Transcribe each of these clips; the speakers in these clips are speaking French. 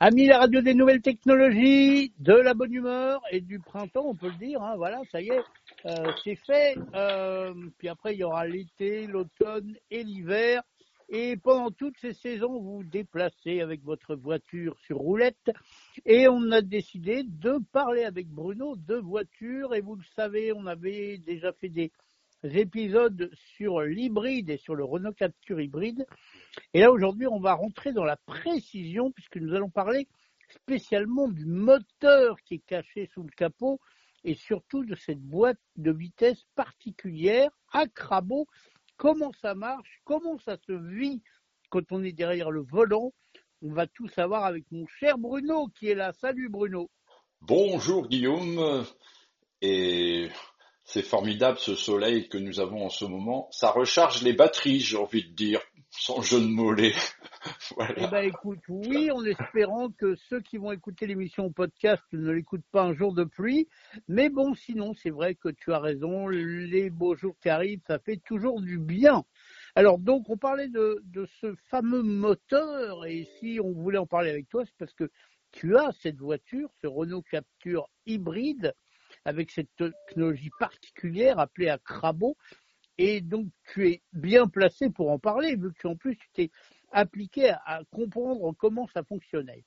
Amis la radio des nouvelles technologies, de la bonne humeur et du printemps, on peut le dire. Hein, voilà, ça y est, euh, c'est fait. Euh, puis après, il y aura l'été, l'automne et l'hiver. Et pendant toutes ces saisons, vous vous déplacez avec votre voiture sur roulette. Et on a décidé de parler avec Bruno de voiture. Et vous le savez, on avait déjà fait des épisodes sur l'hybride et sur le Renault Capture hybride. Et là, aujourd'hui, on va rentrer dans la précision puisque nous allons parler spécialement du moteur qui est caché sous le capot et surtout de cette boîte de vitesse particulière à crabot. Comment ça marche? Comment ça se vit quand on est derrière le volant? On va tout savoir avec mon cher Bruno qui est là. Salut Bruno. Bonjour Guillaume. Et c'est formidable ce soleil que nous avons en ce moment. Ça recharge les batteries, j'ai envie de dire, sans jeu de mollet. voilà. Eh ben écoute, oui, en espérant que ceux qui vont écouter l'émission au podcast ne l'écoutent pas un jour de pluie. Mais bon, sinon, c'est vrai que tu as raison, les beaux jours qui arrivent, ça fait toujours du bien. Alors donc, on parlait de, ce fameux moteur, et si on voulait en parler avec toi, c'est parce que tu as cette voiture, ce Renault Capture hybride, avec cette technologie particulière appelée à Crabo. Et donc, tu es bien placé pour en parler, vu que en plus, tu t'es appliqué à, comprendre comment ça fonctionnait.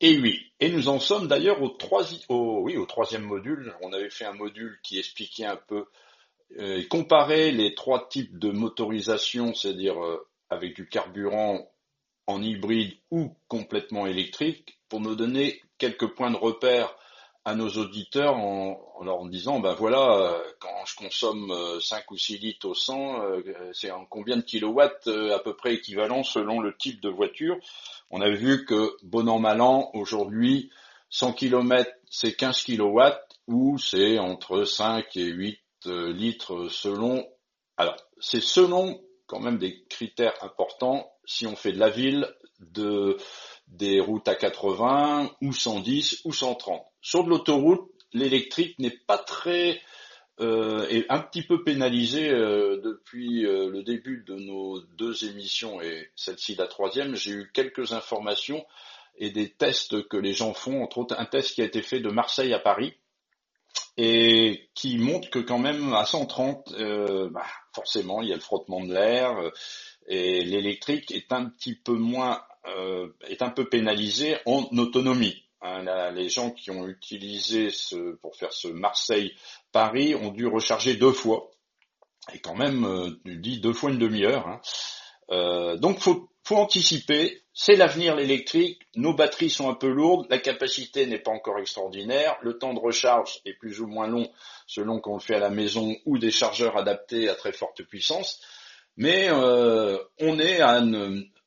Et oui, et nous en sommes d'ailleurs au troisième module. On avait fait un module qui expliquait un peu, euh, comparait les trois types de motorisation, c'est-à-dire euh, avec du carburant en hybride ou complètement électrique, pour nous donner quelques points de repère à nos auditeurs en, leur disant ben voilà euh, quand je consomme 5 euh, ou 6 litres au 100 euh, c'est en combien de kilowatts à peu près équivalent selon le type de voiture. On a vu que bon an mal an aujourd'hui 100 km c'est 15 kilowatts ou c'est entre 5 et 8 litres selon alors c'est selon quand même des critères importants. Si on fait de la ville de des routes à 80 ou 110 ou 130. Sur de l'autoroute, l'électrique n'est pas très euh, est un petit peu pénalisé euh, depuis euh, le début de nos deux émissions et celle-ci la troisième. J'ai eu quelques informations et des tests que les gens font, entre autres un test qui a été fait de Marseille à Paris et qui montre que quand même à 130, euh, bah, forcément il y a le frottement de l'air et l'électrique est un petit peu moins euh, est un peu pénalisé en autonomie. Hein, les gens qui ont utilisé ce, pour faire ce Marseille-Paris ont dû recharger deux fois. Et quand même, euh, tu dis deux fois une demi-heure. Hein. Euh, donc faut, faut anticiper. C'est l'avenir l'électrique. Nos batteries sont un peu lourdes. La capacité n'est pas encore extraordinaire. Le temps de recharge est plus ou moins long selon qu'on le fait à la maison ou des chargeurs adaptés à très forte puissance. Mais euh, on est à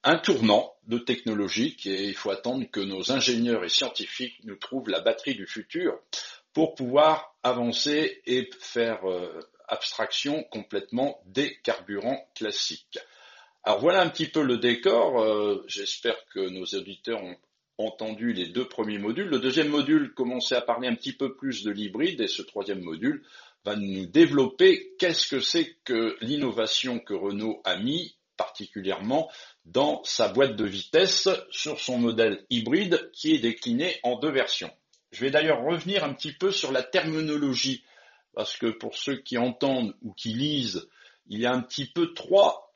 un tournant de technologique et il faut attendre que nos ingénieurs et scientifiques nous trouvent la batterie du futur pour pouvoir avancer et faire euh, abstraction complètement des carburants classiques. Alors voilà un petit peu le décor. Euh, j'espère que nos auditeurs ont entendu les deux premiers modules. Le deuxième module commençait à parler un petit peu plus de l'hybride et ce troisième module va nous développer qu'est-ce que c'est que l'innovation que Renault a mis particulièrement dans sa boîte de vitesse sur son modèle hybride qui est décliné en deux versions. Je vais d'ailleurs revenir un petit peu sur la terminologie parce que pour ceux qui entendent ou qui lisent, il y a un petit peu trois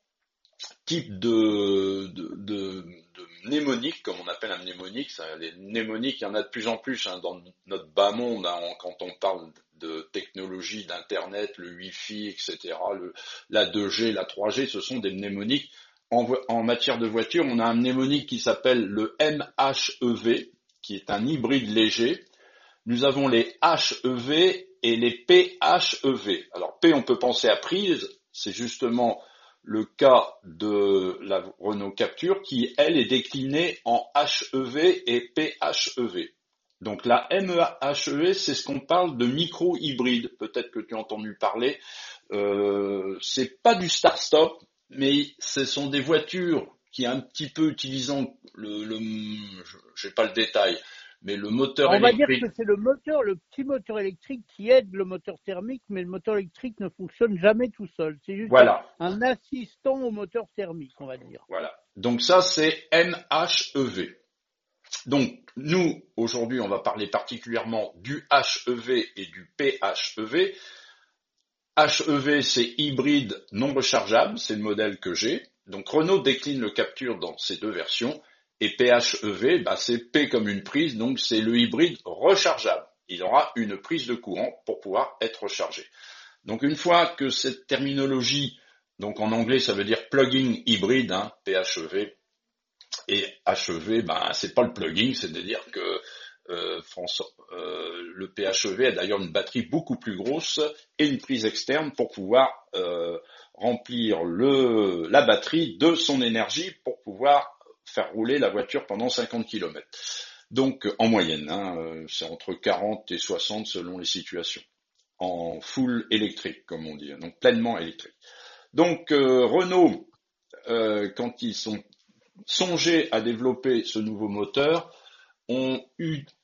types de, de, mnémoniques, comme on appelle un mnémonique. les mnémoniques, il y en a de plus en plus hein, dans notre bas monde hein, quand on parle de technologie, d'Internet, le Wi-Fi, etc., la 2G, la 3G, ce sont des mnémoniques. En, en matière de voiture, on a un mnémonique qui s'appelle le MHEV, qui est un hybride léger. Nous avons les HEV et les PHEV. Alors P, on peut penser à prise, c'est justement le cas de la Renault Capture qui, elle, est déclinée en HEV et PHEV. Donc la MEHEV, c'est ce qu'on parle de micro-hybride. Peut-être que tu as entendu parler. Euh, c'est pas du start-stop, mais ce sont des voitures qui un petit peu utilisant le, le je n'ai pas le détail, mais le moteur électrique. On va dire que c'est le moteur, le petit moteur électrique qui aide le moteur thermique, mais le moteur électrique ne fonctionne jamais tout seul. C'est juste un assistant au moteur thermique, on va dire. Voilà. Donc ça, c'est MHEV. Donc, nous, aujourd'hui, on va parler particulièrement du HEV et du PHEV. HEV, c'est hybride non rechargeable, c'est le modèle que j'ai. Donc, Renault décline le Capture dans ces deux versions. Et PHEV, bah, c'est P comme une prise, donc c'est le hybride rechargeable. Il aura une prise de courant pour pouvoir être rechargé. Donc, une fois que cette terminologie, donc en anglais, ça veut dire plug-in hybride, hein, PHEV, et HEV, ben, c'est pas le plugin, c'est-à-dire que euh, euh, le PHEV a d'ailleurs une batterie beaucoup plus grosse et une prise externe pour pouvoir euh, remplir le, la batterie de son énergie pour pouvoir faire rouler la voiture pendant 50 km. Donc en moyenne, hein, c'est entre 40 et 60 selon les situations, en full électrique comme on dit, hein, donc pleinement électrique. Donc Renault, quand ils sont songé à développer ce nouveau moteur ont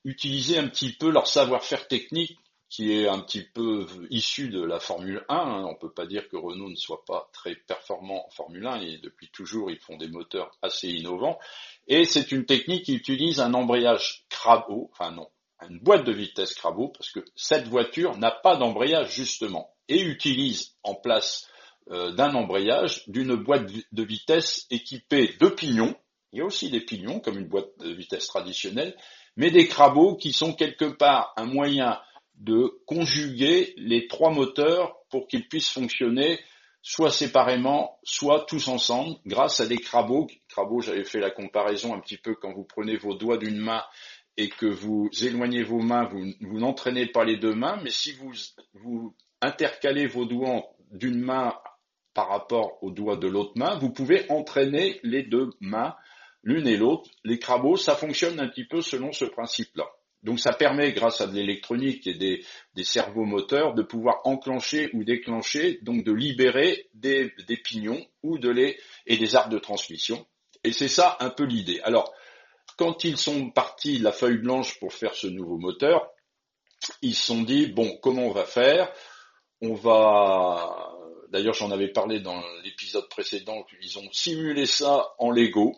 utilisé un petit peu leur savoir-faire technique qui est un petit peu issu de la Formule 1. Hein. On ne peut pas dire que Renault ne soit pas très performant en Formule 1 et depuis toujours ils font des moteurs assez innovants. Et c'est une technique qui utilise un embrayage crabot, enfin non, une boîte de vitesse crabot parce que cette voiture n'a pas d'embrayage justement et utilise en place euh, d'un embrayage, d'une boîte de vitesse équipée de pignons. Il y a aussi des pignons, comme une boîte de vitesse traditionnelle, mais des crabots qui sont quelque part un moyen de conjuguer les trois moteurs pour qu'ils puissent fonctionner soit séparément, soit tous ensemble, grâce à des crabots. Crabots, j'avais fait la comparaison un petit peu quand vous prenez vos doigts d'une main et que vous éloignez vos mains, vous, n'entraînez pas les deux mains, mais si vous, vous intercalez vos doigts d'une main par rapport au doigt de l'autre main, vous pouvez entraîner les deux mains l'une et l'autre. Les crabos, ça fonctionne un petit peu selon ce principe-là. Donc ça permet, grâce à de l'électronique et des, des cerveaux moteurs, de pouvoir enclencher ou déclencher, donc de libérer des, des pignons ou de les et des arbres de transmission. Et c'est ça un peu l'idée. Alors, quand ils sont partis la feuille blanche pour faire ce nouveau moteur, ils se sont dit bon, comment on va faire? On va D'ailleurs, j'en avais parlé dans l'épisode précédent, ils ont simulé ça en Lego.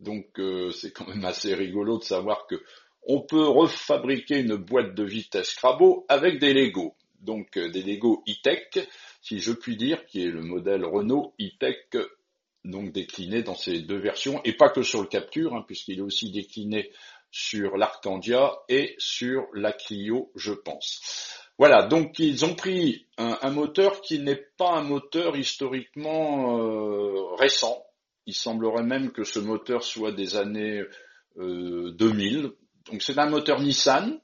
Donc euh, c'est quand même assez rigolo de savoir que on peut refabriquer une boîte de vitesse Crabo avec des Lego. Donc euh, des Lego e-tech, si je puis dire, qui est le modèle Renault e-tech, donc décliné dans ces deux versions, et pas que sur le Capture, hein, puisqu'il est aussi décliné sur l'Arcandia et sur la Clio, je pense. Voilà, donc ils ont pris un, moteur qui n'est pas un moteur historiquement euh, récent. Il semblerait même que ce moteur soit des années 2000. Euh, donc c'est un moteur Nissan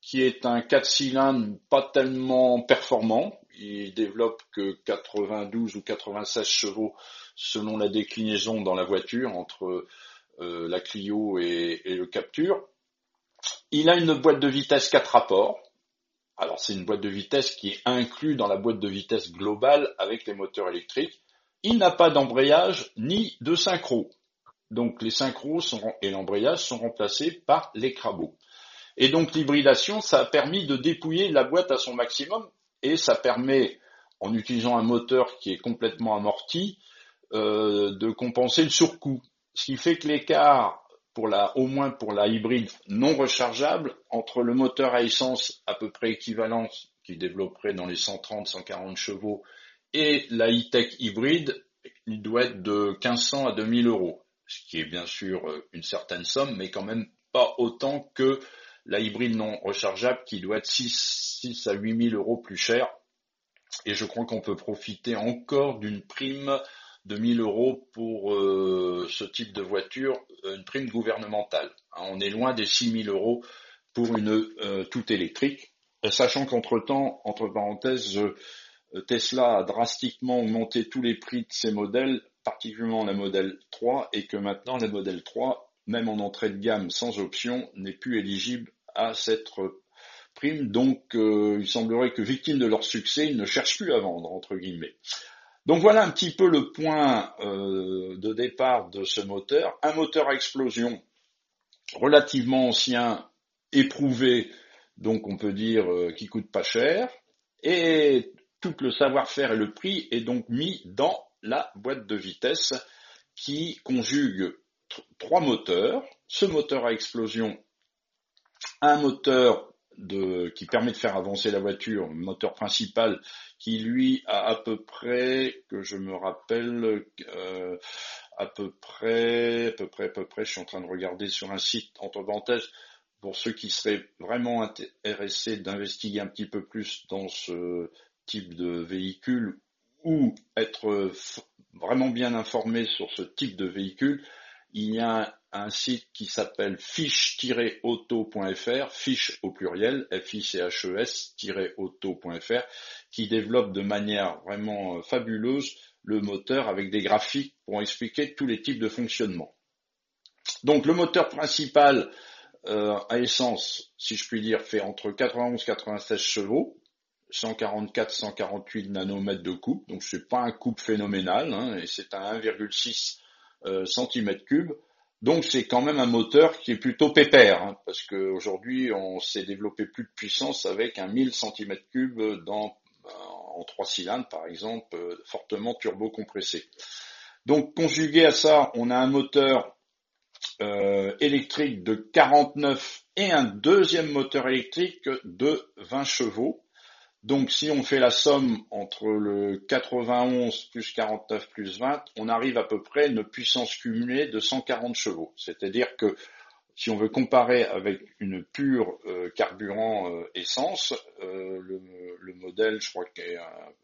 qui est un 4 cylindres pas tellement performant. Il développe que 92 ou 96 chevaux selon la déclinaison dans la voiture entre euh, la Clio et, et le Capture. Il a une boîte de vitesse 4 rapports alors c'est une boîte de vitesse qui est inclue dans la boîte de vitesse globale avec les moteurs électriques. Il n'a pas d'embrayage ni de synchro. Donc les synchros et l'embrayage sont remplacés par les crabots. Et donc l'hybridation, ça a permis de dépouiller la boîte à son maximum et ça permet, en utilisant un moteur qui est complètement amorti, euh, de compenser le surcoût. Ce qui fait que l'écart pour la, au moins pour la hybride non rechargeable, entre le moteur à essence à peu près équivalent qui développerait dans les 130-140 chevaux et la e-tech hybride, il doit être de 1500 à 2000 euros, ce qui est bien sûr euh, une certaine somme, mais quand même pas autant que la hybride non rechargeable qui doit être 6, 6 à 8000 euros plus cher. Et je crois qu'on peut profiter encore d'une prime de 1000 euros pour euh, ce type de voiture, euh, une prime gouvernementale. Hein, on est loin des 6000 euros pour une euh, toute électrique, sachant qu'entre-temps, entre parenthèses, Tesla a drastiquement augmenté tous les prix de ses modèles, particulièrement la modèle 3, et que maintenant la modèle 3, même en entrée de gamme sans option, n'est plus éligible à cette prime. Donc il semblerait que victimes de leur succès, ils ne cherchent plus à vendre, entre guillemets. Donc voilà un petit peu le point euh, de départ de ce moteur. Un moteur à explosion relativement ancien, éprouvé, donc on peut dire euh, qui coûte pas cher, et tout le savoir-faire et le prix est donc mis dans la boîte de vitesse qui conjugue trois moteurs. Ce moteur à explosion, un moteur de, qui permet de faire avancer la voiture, moteur principal, qui lui a à peu près, que je me rappelle, euh, à peu près, à peu près, à peu près, je suis en train de regarder sur un site entre parenthèses, pour ceux qui seraient vraiment intéressés d'investiguer un petit peu plus dans ce type de véhicule ou être vraiment bien informé sur ce type de véhicule, il y a un, site qui s'appelle fiche-auto.fr, fiche au pluriel, F-I-C-H-E-S-auto.fr, qui développe de manière vraiment euh, fabuleuse le moteur avec des graphiques pour expliquer tous les types de fonctionnement. Donc le moteur principal euh, à essence, si je puis dire, fait entre 91 et 96 chevaux, 144-148 nanomètres de coupe, donc c'est pas un coupe phénoménal, hein, et c'est à 1,6 euh, cm3. Donc c'est quand même un moteur qui est plutôt pépère, hein, parce qu'aujourd'hui on s'est développé plus de puissance avec un 1000 cm3 dans, euh, en trois cylindres par exemple, euh, fortement turbo compressé. Donc conjugué à ça, on a un moteur euh, électrique de 49 et un deuxième moteur électrique de 20 chevaux. Donc si on fait la somme entre le 91 plus 49 plus 20, on arrive à peu près à une puissance cumulée de 140 chevaux. C'est-à-dire que si on veut comparer avec une pure euh, carburant euh, essence, euh, le, le, modèle, je crois qui est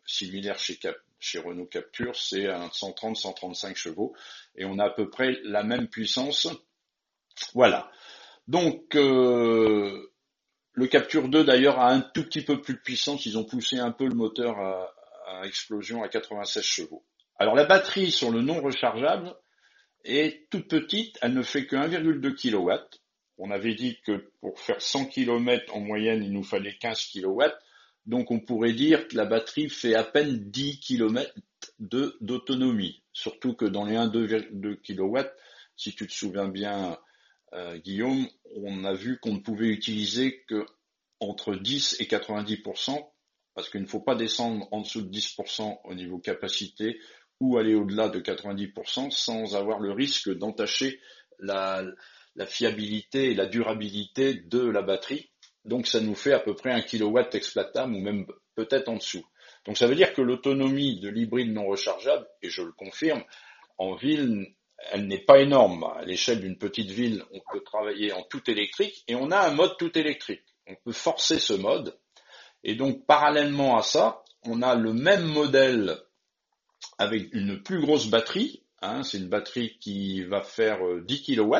similaire chez, chez Renault Capture, c'est un 130-135 chevaux, et on a à peu près la même puissance. Voilà. Donc le Capture 2 d'ailleurs a un tout petit peu plus de puissance, ils ont poussé un peu le moteur à, à explosion à 96 chevaux. Alors la batterie sur le non rechargeable, est toute petite, elle ne fait que 1,2 kW. On avait dit que pour faire 100 km en moyenne, il nous fallait 15 kW. Donc on pourrait dire que la batterie fait à peine 10 km d'autonomie. Surtout que dans les 1,2 kW, si tu te souviens bien, Guillaume, on a vu qu'on ne pouvait utiliser que entre 10 et 90%, parce qu'il ne faut pas descendre en dessous de 10% au niveau capacité ou aller au-delà de 90% sans avoir le risque d'entacher la, fiabilité et la durabilité de la batterie. Donc ça nous fait à peu près un kilowatt exploitable ou même peut-être en dessous. Donc ça veut dire que l'autonomie de l'hybride non rechargeable, et je le confirme, en ville, elle n'est pas énorme. À l'échelle d'une petite ville, on peut travailler en tout électrique et on a un mode tout électrique. On peut forcer ce mode. Et donc parallèlement à ça, on a le même modèle avec une plus grosse batterie. Hein, c'est une batterie qui va faire 10 kW,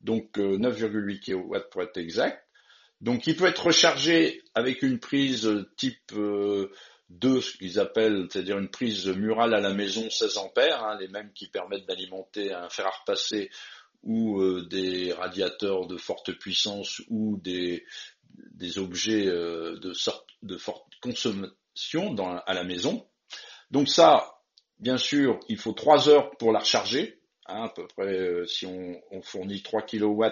donc 9,8 euh, kW pour être exact. Donc il peut être rechargé avec une prise type 2, euh, ce qu'ils appellent, c'est-à-dire une prise murale à la maison 16 ampères, hein, les mêmes qui permettent d'alimenter un fer à repasser ou euh, des radiateurs de forte puissance ou des, objets de, sorte, de forte consommation à la maison. Donc ça, Bien sûr, il faut trois heures pour la recharger. Hein, à peu près, euh, si on, fournit 3 kW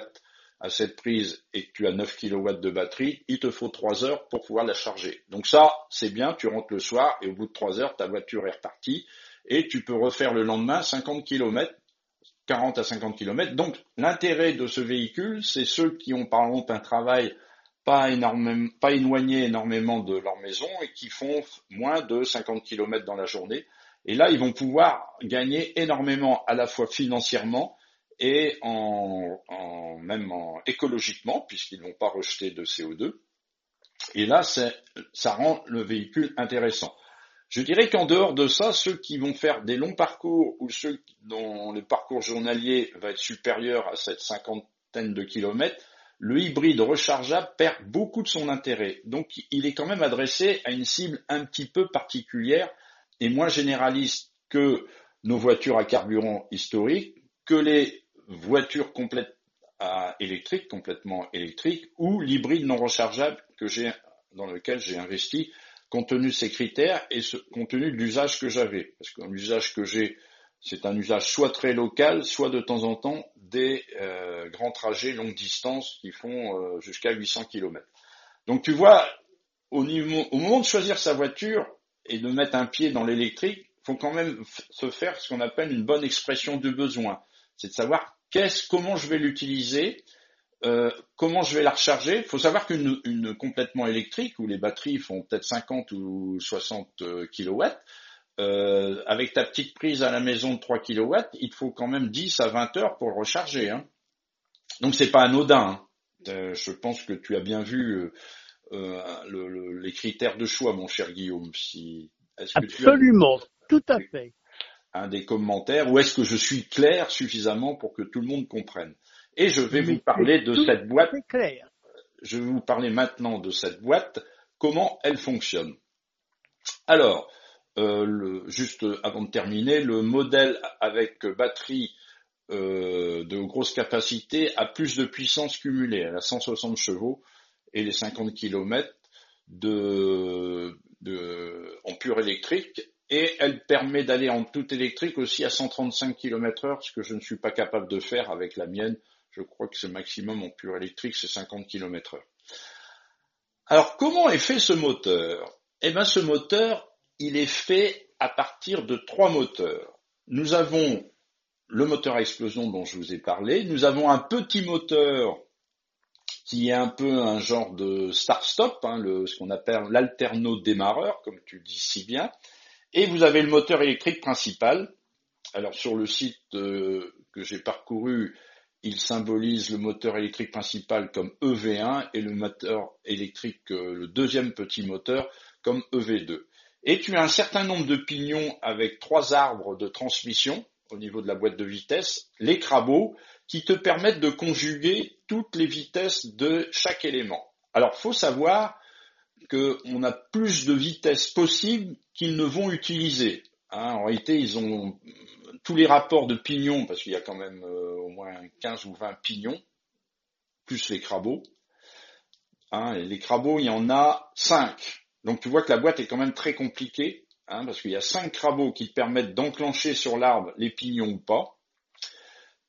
à cette prise et que tu as 9 kW de batterie, il te faut 3 heures pour pouvoir la charger. Donc ça, c'est bien, tu rentres le soir et au bout de 3 heures, ta voiture est repartie et tu peux refaire le lendemain 50 km, 40 à 50 km. Donc l'intérêt de ce véhicule, c'est ceux qui ont par exemple un travail pas énormément, pas éloigné énormément de leur maison et qui font moins de 50 km dans la journée. Et là, ils vont pouvoir gagner énormément à la fois financièrement et en, en même en écologiquement, puisqu'ils ne vont pas rejeter de CO2. Et là, ça rend le véhicule intéressant. Je dirais qu'en dehors de ça, ceux qui vont faire des longs parcours ou ceux dont le parcours journalier va être supérieur à cette cinquantaine de kilomètres, le hybride rechargeable perd beaucoup de son intérêt. Donc il est quand même adressé à une cible un petit peu particulière est moins généraliste que nos voitures à carburant historiques, que les voitures complètes à électrique, complètement électriques, ou l'hybride non rechargeable que j'ai, dans lequel j'ai investi, compte tenu de ces critères et compte tenu de l'usage que j'avais. Parce que l'usage que j'ai, c'est un usage soit très local, soit de temps en temps des euh, grands trajets longue distance qui font euh, jusqu'à 800 km. Donc tu vois, au, niveau, au moment de choisir sa voiture, et de mettre un pied dans l'électrique, faut quand même se faire ce qu'on appelle une bonne expression du besoin. C'est de savoir qu'est-ce, comment je vais l'utiliser, euh, comment je vais la recharger. Il faut savoir qu'une une complètement électrique, où les batteries font peut-être 50 ou 60 kW, euh, avec ta petite prise à la maison de 3 kW, il te faut quand même 10 à 20 heures pour le recharger. Hein. Donc c'est pas anodin. Hein. Euh, je pense que tu as bien vu euh, euh, le, les critères de choix, mon cher Guillaume. Si, Absolument, tout à fait. Un des commentaires, ou est-ce que je suis clair suffisamment pour que tout le monde comprenne Et je vais vous parler de cette boîte. Clair. Je vais vous parler maintenant de cette boîte, comment elle fonctionne. Alors, euh, le, juste avant de terminer, le modèle avec batterie euh, de grosse capacité a plus de puissance cumulée. Elle a 160 chevaux et les 50 km de, de, en pur électrique. Et elle permet d'aller en tout électrique aussi à 135 km heure, ce que je ne suis pas capable de faire avec la mienne. Je crois que ce maximum en pur électrique, c'est 50 km heure. Alors, comment est fait ce moteur? Eh bien, ce moteur, il est fait à partir de trois moteurs. Nous avons le moteur à explosion dont je vous ai parlé. Nous avons un petit moteur qui est un peu un genre de start-stop, hein, ce qu'on appelle l'alterno-démarreur, comme tu dis si bien. Et vous avez le moteur électrique principal. Alors sur le site euh, que j'ai parcouru, il symbolise le moteur électrique principal comme EV1 et le moteur électrique, euh, le deuxième petit moteur, comme EV2. Et tu as un certain nombre de pignons avec trois arbres de transmission au niveau de la boîte de vitesse, les crabos, qui te permettent de conjuguer toutes les vitesses de chaque élément. Alors, faut savoir qu'on a plus de vitesses possibles qu'ils ne vont utiliser. Hein, en réalité, ils ont tous les rapports de pignons, parce qu'il y a quand même euh, au moins 15 ou 20 pignons, plus les crabos. Hein, et les crabos, il y en a 5. Donc tu vois que la boîte est quand même très compliquée, hein, parce qu'il y a 5 crabos qui te permettent d'enclencher sur l'arbre les pignons ou pas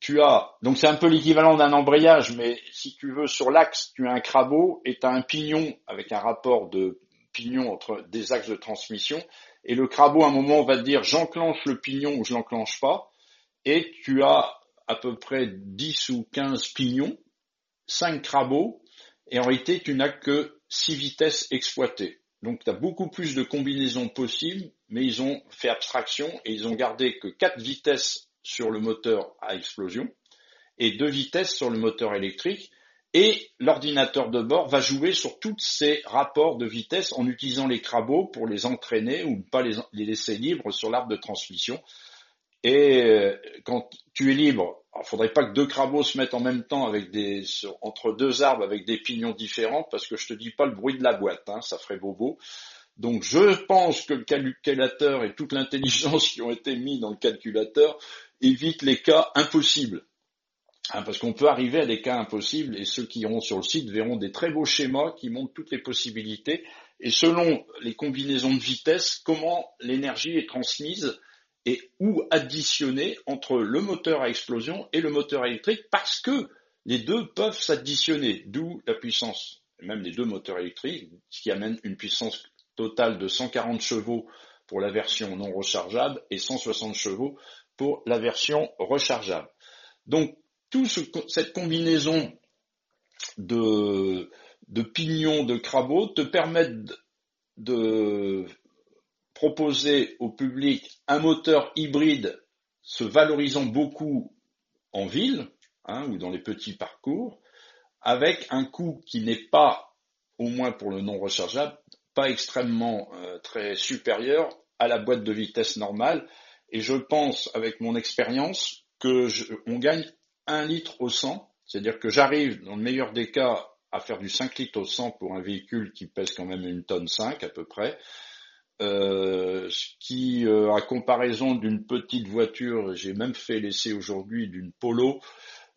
tu as, donc c'est un peu l'équivalent d'un embrayage, mais si tu veux, sur l'axe, tu as un crabot et tu as un pignon avec un rapport de pignon entre des axes de transmission. Et le crabot, à un moment, va te dire j'enclenche le pignon ou je l'enclenche pas. Et tu as à peu près 10 ou 15 pignons, 5 crabos, et en réalité, tu n'as que 6 vitesses exploitées. Donc tu as beaucoup plus de combinaisons possibles, mais ils ont fait abstraction et ils ont gardé que 4 vitesses sur le moteur à explosion et deux vitesses sur le moteur électrique. Et l'ordinateur de bord va jouer sur tous ces rapports de vitesse en utilisant les crabos pour les entraîner ou pas les, laisser libres sur l'arbre de transmission. Et euh, quand tu es libre, il faudrait pas que deux crabos se mettent en même temps avec des entre deux arbres avec des pignons différents parce que je te dis pas le bruit de la boîte, hein, ça ferait bobo. Donc je pense que le calculateur et toute l'intelligence qui ont été mis dans le calculateur évite les cas impossibles. Hein, parce qu'on peut arriver à des cas impossibles et ceux qui iront sur le site verront des très beaux schémas qui montrent toutes les possibilités et selon les combinaisons de vitesse, comment l'énergie est transmise et ou additionnée entre le moteur à explosion et le moteur électrique parce que les deux peuvent s'additionner, d'où la puissance, même les deux moteurs électriques, ce qui amène une puissance totale de 140 chevaux pour la version non rechargeable et 160 chevaux pour la version rechargeable. Donc, toute cette combinaison de, pignons, de crabot te permettent de proposer au public un moteur hybride se valorisant beaucoup en ville hein, ou dans les petits parcours, avec un coût qui n'est pas, au moins pour le non rechargeable, pas extrêmement euh, très supérieur à la boîte de vitesse normale, et je pense, avec mon expérience, que on gagne un litre au 100, c'est-à-dire que j'arrive, dans le meilleur des cas, à faire du 5 litres au 100 pour un véhicule qui pèse quand même une tonne 5 à peu près, euh, ce qui, euh, à comparaison d'une petite voiture, j'ai même fait l'essai aujourd'hui d'une Polo,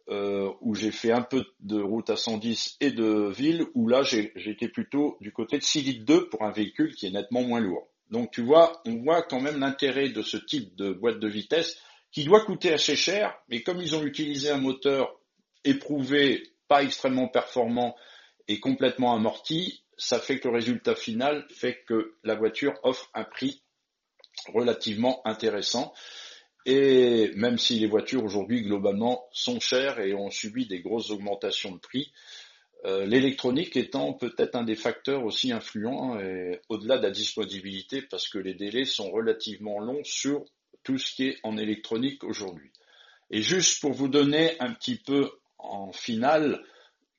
euh, où j'ai fait un peu de route à 110 et de ville, où là j'étais plutôt du côté de 6 litres 2 pour un véhicule qui est nettement moins lourd. Donc tu vois, on voit quand même l'intérêt de ce type de boîte de vitesse qui doit coûter assez cher, mais comme ils ont utilisé un moteur éprouvé, pas extrêmement performant et complètement amorti, ça fait que le résultat final fait que la voiture offre un prix relativement intéressant. Et même si les voitures aujourd'hui globalement sont chères et ont subi des grosses augmentations de prix, euh, l'électronique étant peut-être un des facteurs aussi influents au-delà de la disponibilité parce que les délais sont relativement longs sur tout ce qui est en électronique aujourd'hui. Et juste pour vous donner un petit peu en finale,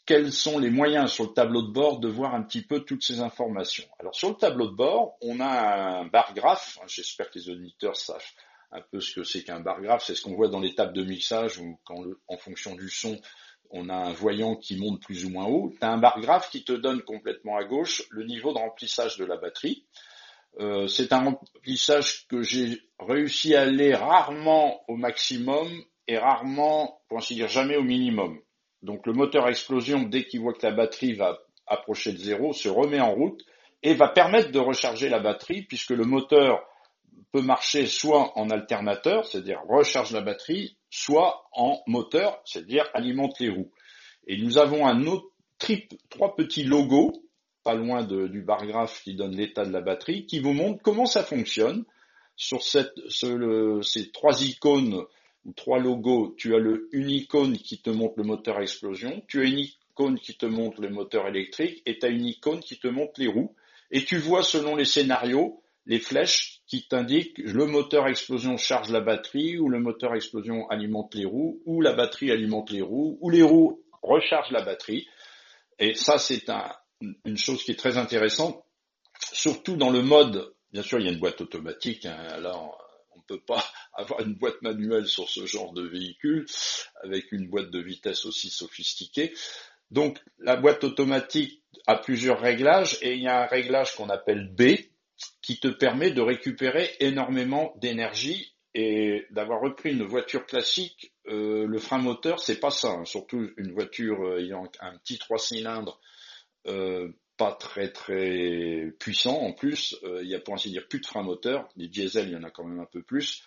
quels sont les moyens sur le tableau de bord de voir un petit peu toutes ces informations. Alors sur le tableau de bord, on a un bar graphe, j'espère que les auditeurs savent un peu ce que c'est qu'un bar graphe, c'est ce qu'on voit dans les tables de mixage où quand en fonction du son, on a un voyant qui monte plus ou moins haut. Tu as un bar graphe qui te donne complètement à gauche le niveau de remplissage de la batterie. Euh, c'est un remplissage que j'ai réussi à aller rarement au maximum et rarement, pour ainsi dire, jamais au minimum. Donc le moteur à explosion, dès qu'il voit que la batterie va approcher de zéro, se remet en route et va permettre de recharger la batterie puisque le moteur peut marcher soit en alternateur, c'est-à-dire recharge la batterie, soit en moteur, c'est-à-dire alimente les roues. Et nous avons un autre trip, trois petits logos, pas loin du bar graphe qui donne l'état de la batterie, qui vous montrent comment ça fonctionne. Sur ces trois icônes ou trois logos, tu as une icône qui te montre le moteur à explosion, tu as une icône qui te montre le moteur électrique et tu as une icône qui te montre les roues. Et tu vois selon les scénarios les flèches qui t'indiquent le moteur à explosion charge la batterie, ou le moteur à explosion alimente les roues, ou la batterie alimente les roues, ou les roues rechargent la batterie. Et ça, c'est une chose qui est très intéressante, surtout dans le mode, bien sûr, il y a une boîte automatique, hein, on ne peut pas avoir une boîte manuelle sur ce genre de véhicule, avec une boîte de vitesse aussi sophistiquée. Donc, la boîte automatique a plusieurs réglages, et il y a un réglage qu'on appelle B, qui te permet de récupérer énormément d'énergie et d'avoir repris une voiture classique, euh, le frein moteur, c'est pas ça. Hein. Surtout une voiture euh, ayant un petit trois cylindres, pas très très puissant en plus. il y a pour ainsi dire plus de frein moteur. Les diesels, il y en a quand même un peu plus.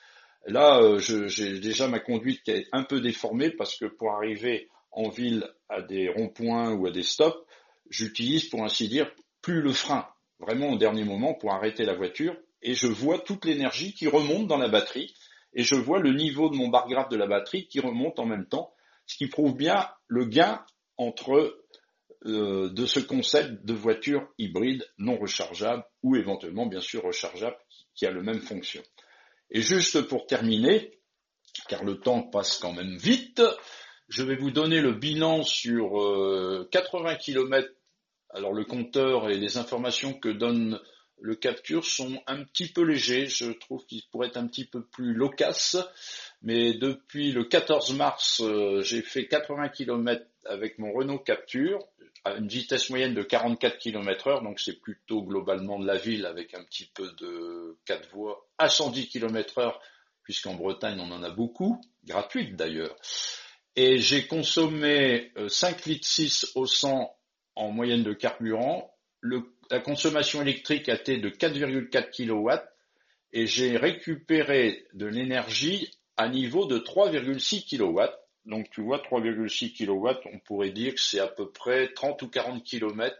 Là, j'ai déjà ma conduite qui est un peu déformée parce que pour arriver en ville à des ronds-points ou à des stops, j'utilise pour ainsi dire plus le frein vraiment au dernier moment pour arrêter la voiture et je vois toute l'énergie qui remonte dans la batterie et je vois le niveau de mon bar graphe de la batterie qui remonte en même temps, ce qui prouve bien le gain entre euh, de ce concept de voiture hybride non rechargeable ou éventuellement bien sûr rechargeable qui a le même fonction. Et juste pour terminer, car le temps passe quand même vite, je vais vous donner le bilan sur 80 euh, km alors le compteur et les informations que donne le capture sont un petit peu légers. Je trouve qu'ils pourraient être un petit peu plus loquaces. Mais depuis le 14 mars, euh, j'ai fait 80 km avec mon Renault Capture à une vitesse moyenne de 44 km heure. Donc c'est plutôt globalement de la ville avec un petit peu de 4 voies à 110 km heure puisqu'en Bretagne on en a beaucoup, gratuite d'ailleurs. Et j'ai consommé 5 euh, litres 6 au 100 en moyenne de carburant. la consommation électrique a été de 4,4 kW et j'ai récupéré de l'énergie à niveau de 3,6 kW. Donc tu vois, 3,6 kW, on pourrait dire que c'est à peu près 30 ou 40 km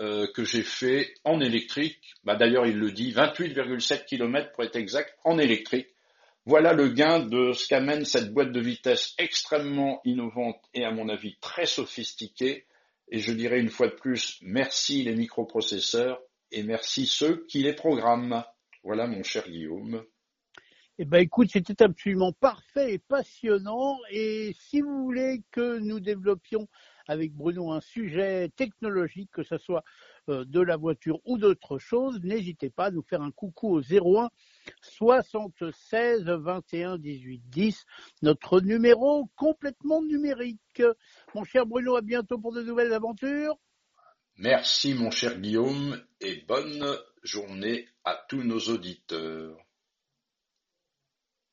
euh, que j'ai fait en électrique. Bah, D'ailleurs, il le dit, 28,7 km pour être exact, en électrique. Voilà le gain de ce qu'amène cette boîte de vitesse extrêmement innovante et à mon avis très sophistiquée et je dirais une fois de plus, merci les microprocesseurs et merci ceux qui les programment. Voilà mon cher Guillaume. Eh ben, écoute, c'était absolument parfait et passionnant. Et si vous voulez que nous développions avec Bruno un sujet technologique, que ce soit euh, de la voiture ou d'autre chose, n'hésitez pas à nous faire un coucou au 01 76 21 18 10, notre numéro complètement numérique. Mon cher Bruno, à bientôt pour de nouvelles aventures. Merci mon cher Guillaume et bonne journée à tous nos auditeurs.